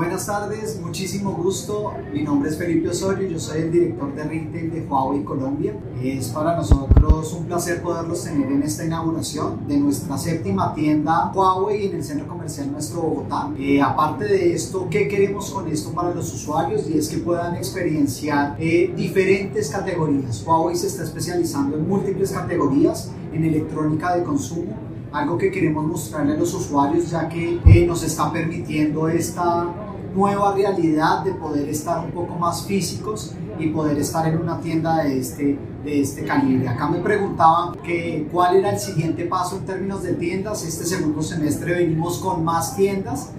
Buenas tardes, muchísimo gusto. Mi nombre es Felipe Osorio, yo soy el director de retail de Huawei Colombia. Es para nosotros un placer poderlos tener en esta inauguración de nuestra séptima tienda Huawei en el centro comercial Nuestro Bogotá. Eh, aparte de esto, ¿qué queremos con esto para los usuarios? Y es que puedan experienciar eh, diferentes categorías. Huawei se está especializando en múltiples categorías en electrónica de consumo algo que queremos mostrarle a los usuarios ya que eh, nos está permitiendo esta nueva realidad de poder estar un poco más físicos y poder estar en una tienda de este, de este calibre. Acá me preguntaban que cuál era el siguiente paso en términos de tiendas. Este segundo semestre venimos con más tiendas.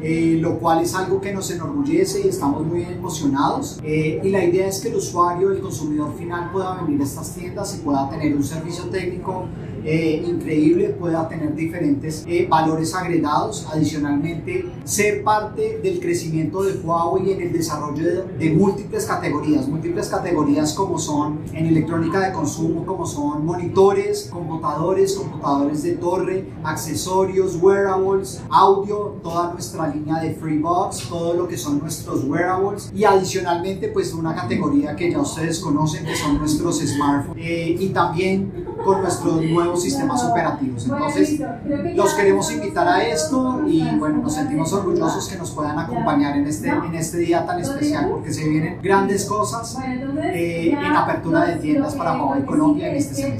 Eh, lo cual es algo que nos enorgullece y estamos muy emocionados. Eh, y la idea es que el usuario, el consumidor final pueda venir a estas tiendas y pueda tener un servicio técnico eh, increíble, pueda tener diferentes valores agregados. Adicionalmente, ser parte del crecimiento de Huawei en el desarrollo de, de, múltiples categorías, múltiples categorías como son en electrónica de consumo, como son monitores, computadores, computadores de torre, accesorios, wearables, audio, toda nuestra línea de Freebox, todo lo que son nuestros wearables y adicionalmente pues una categoría que ya ustedes conocen que son nuestros smartphones eh, y también con nuestros nuevos sistemas operativos. Entonces los queremos invitar a esto y bueno, nos sentimos orgullosos que nos puedan acompañar en este, en este día tan especial porque se vienen grandes cosas eh, en apertura de tiendas para Huawei Colombia en este semestre.